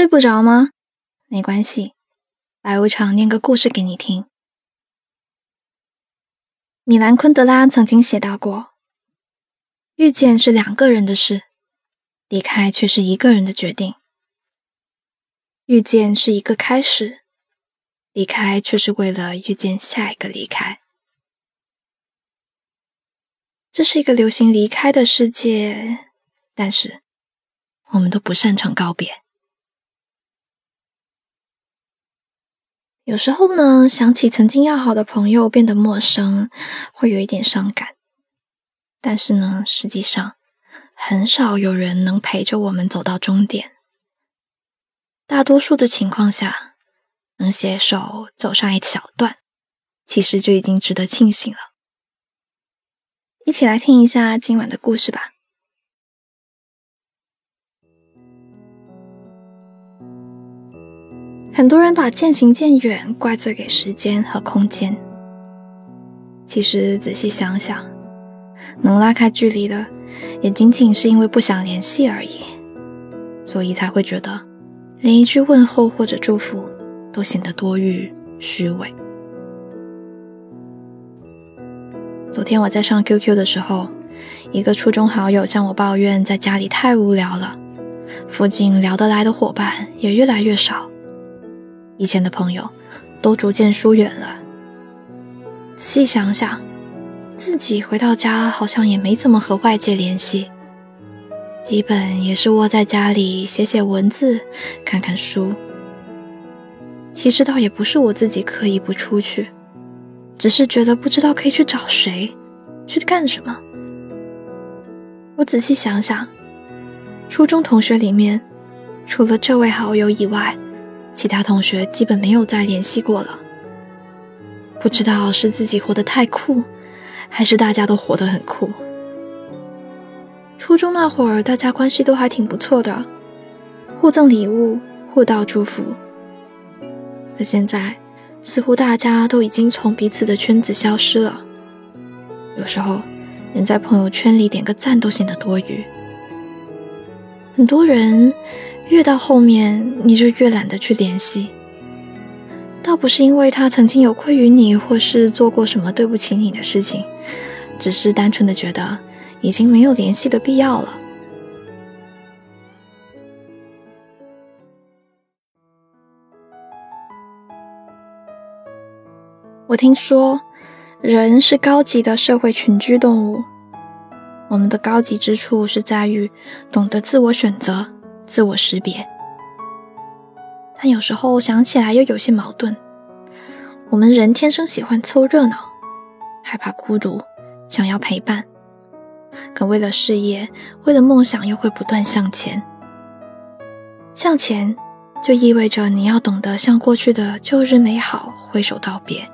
睡不着吗？没关系，白无常念个故事给你听。米兰昆德拉曾经写到过：“遇见是两个人的事，离开却是一个人的决定。遇见是一个开始，离开却是为了遇见下一个离开。这是一个流行离开的世界，但是我们都不擅长告别。”有时候呢，想起曾经要好的朋友变得陌生，会有一点伤感。但是呢，实际上很少有人能陪着我们走到终点。大多数的情况下，能携手走上一小段，其实就已经值得庆幸了。一起来听一下今晚的故事吧。很多人把渐行渐远怪罪给时间和空间，其实仔细想想，能拉开距离的，也仅仅是因为不想联系而已，所以才会觉得连一句问候或者祝福都显得多余虚伪。昨天我在上 QQ 的时候，一个初中好友向我抱怨在家里太无聊了，附近聊得来的伙伴也越来越少。以前的朋友都逐渐疏远了。仔细想想，自己回到家好像也没怎么和外界联系，基本也是窝在家里写写文字、看看书。其实倒也不是我自己刻意不出去，只是觉得不知道可以去找谁，去干什么。我仔细想想，初中同学里面，除了这位好友以外，其他同学基本没有再联系过了，不知道是自己活得太酷，还是大家都活得很酷。初中那会儿，大家关系都还挺不错的，互赠礼物，互道祝福。可现在，似乎大家都已经从彼此的圈子消失了。有时候，连在朋友圈里点个赞都显得多余。很多人。越到后面，你就越懒得去联系。倒不是因为他曾经有愧于你，或是做过什么对不起你的事情，只是单纯的觉得已经没有联系的必要了。我听说，人是高级的社会群居动物。我们的高级之处是在于懂得自我选择。自我识别，但有时候想起来又有些矛盾。我们人天生喜欢凑热闹，害怕孤独，想要陪伴，可为了事业，为了梦想，又会不断向前。向前，就意味着你要懂得向过去的旧日美好挥手道别。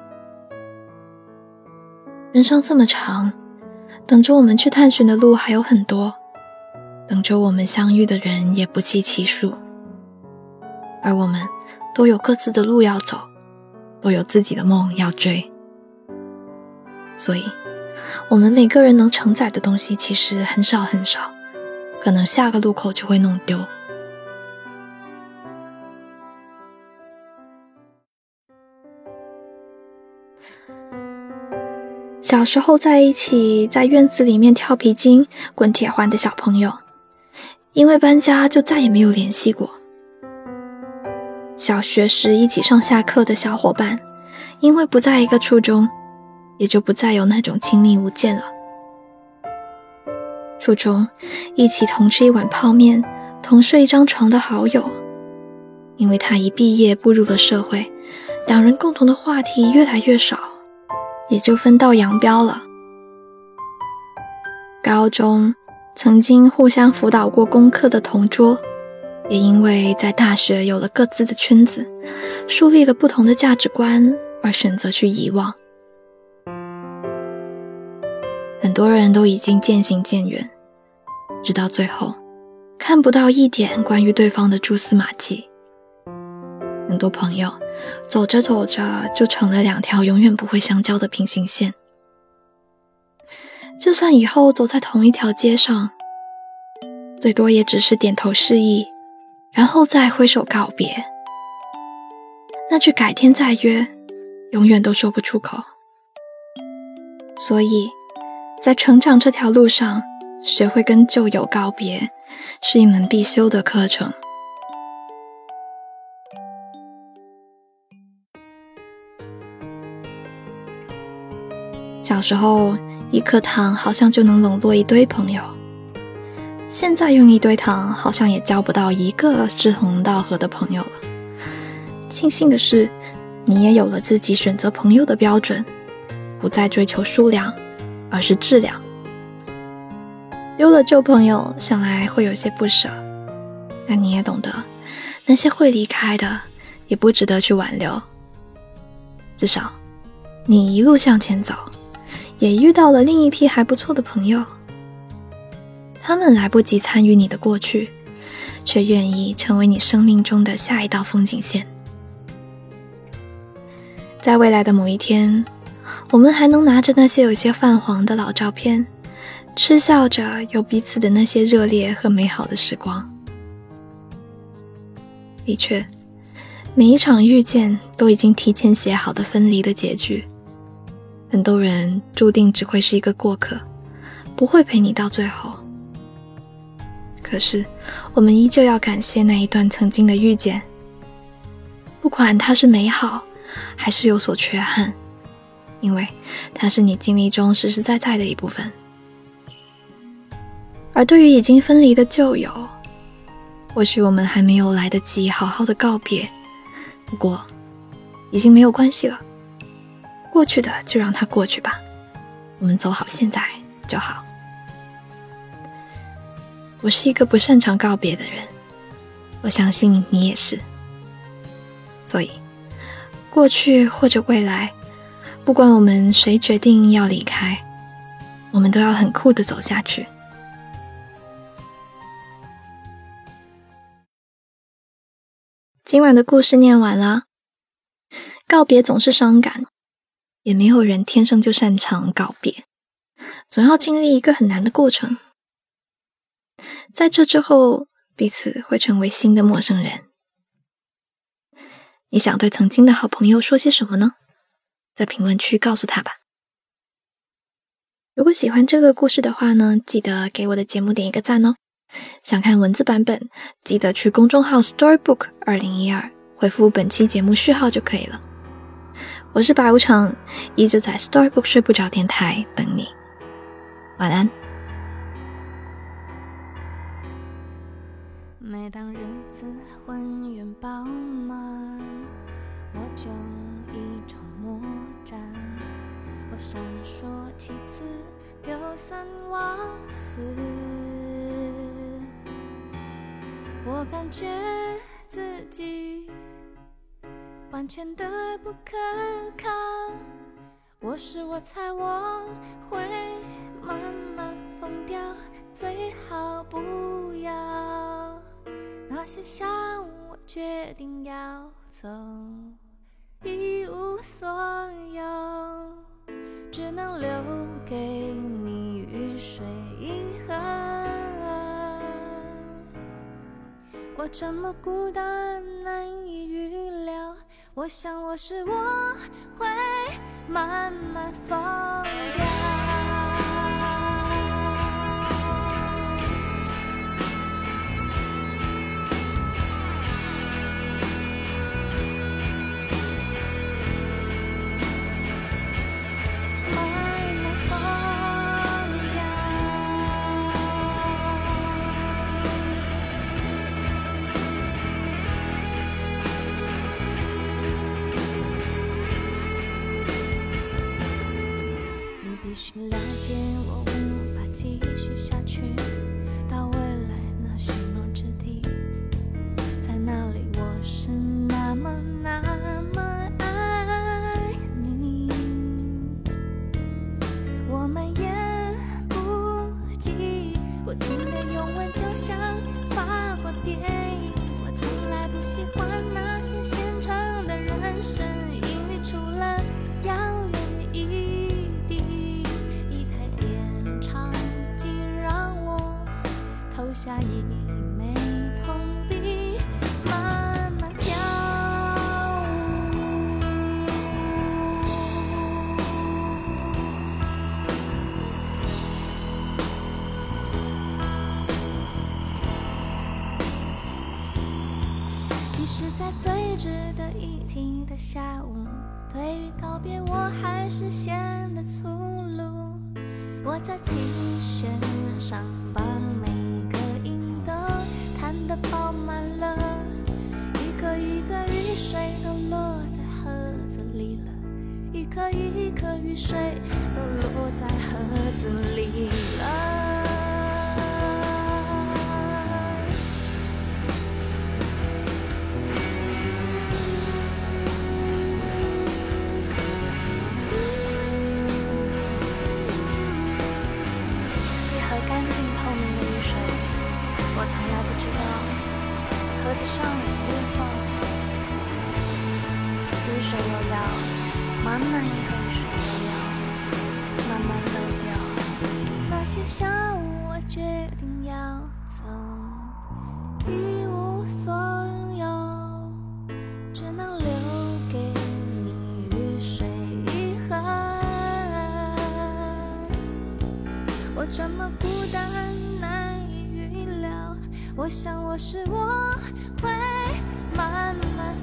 人生这么长，等着我们去探寻的路还有很多。等着我们相遇的人也不计其数，而我们都有各自的路要走，都有自己的梦要追，所以，我们每个人能承载的东西其实很少很少，可能下个路口就会弄丢。小时候在一起，在院子里面跳皮筋、滚铁环的小朋友。因为搬家，就再也没有联系过。小学时一起上下课的小伙伴，因为不在一个初中，也就不再有那种亲密无间了。初中一起同吃一碗泡面、同睡一张床的好友，因为他一毕业步入了社会，两人共同的话题越来越少，也就分道扬镳了。高中。曾经互相辅导过功课的同桌，也因为在大学有了各自的圈子，树立了不同的价值观，而选择去遗忘。很多人都已经渐行渐远，直到最后看不到一点关于对方的蛛丝马迹。很多朋友走着走着就成了两条永远不会相交的平行线。就算以后走在同一条街上，最多也只是点头示意，然后再挥手告别。那句“改天再约”，永远都说不出口。所以，在成长这条路上，学会跟旧友告别，是一门必修的课程。小时候，一颗糖好像就能笼络一堆朋友。现在用一堆糖，好像也交不到一个志同道合的朋友了。庆幸的是，你也有了自己选择朋友的标准。不再追求数量，而是质量。丢了旧朋友，想来会有些不舍。但你也懂得，那些会离开的，也不值得去挽留。至少，你一路向前走，也遇到了另一批还不错的朋友。他们来不及参与你的过去，却愿意成为你生命中的下一道风景线。在未来的某一天。我们还能拿着那些有些泛黄的老照片，嗤笑着有彼此的那些热烈和美好的时光。的确，每一场遇见都已经提前写好的分离的结局。很多人注定只会是一个过客，不会陪你到最后。可是，我们依旧要感谢那一段曾经的遇见，不管它是美好，还是有所缺憾。因为它是你经历中实实在在的一部分，而对于已经分离的旧友，或许我们还没有来得及好好的告别，不过已经没有关系了，过去的就让它过去吧，我们走好现在就好。我是一个不擅长告别的人，我相信你也是，所以过去或者未来。不管我们谁决定要离开，我们都要很酷的走下去。今晚的故事念完了，告别总是伤感，也没有人天生就擅长告别，总要经历一个很难的过程。在这之后，彼此会成为新的陌生人。你想对曾经的好朋友说些什么呢？在评论区告诉他吧。如果喜欢这个故事的话呢，记得给我的节目点一个赞哦。想看文字版本，记得去公众号 Storybook 二零一二回复本期节目序号就可以了。我是白无常，一直在 Storybook 睡不着电台等你。晚安。每当日子浑圆饱满，我就一筹莫展；我闪烁其词，丢三忘四。我感觉自己完全的不可靠。我是我猜我会慢慢疯掉，最好不要。那些伤我决定要走，一无所有。只能留给你雨水印痕。我这么孤单，难以。我想我是我会慢慢放掉。一枚铜币慢慢跳。舞即使在最值得一提的下午对于告别我还是显得粗鲁。我在琴弦上把每饱满了，一颗一颗雨水都落在盒子里了，一颗一颗雨水都落在上有裂缝，雨水又要慢慢一盒雨水又要慢慢漏掉。那些下午我决定要走，一无所有，只能留给你雨水遗憾。我这么孤单，我想我是我会慢慢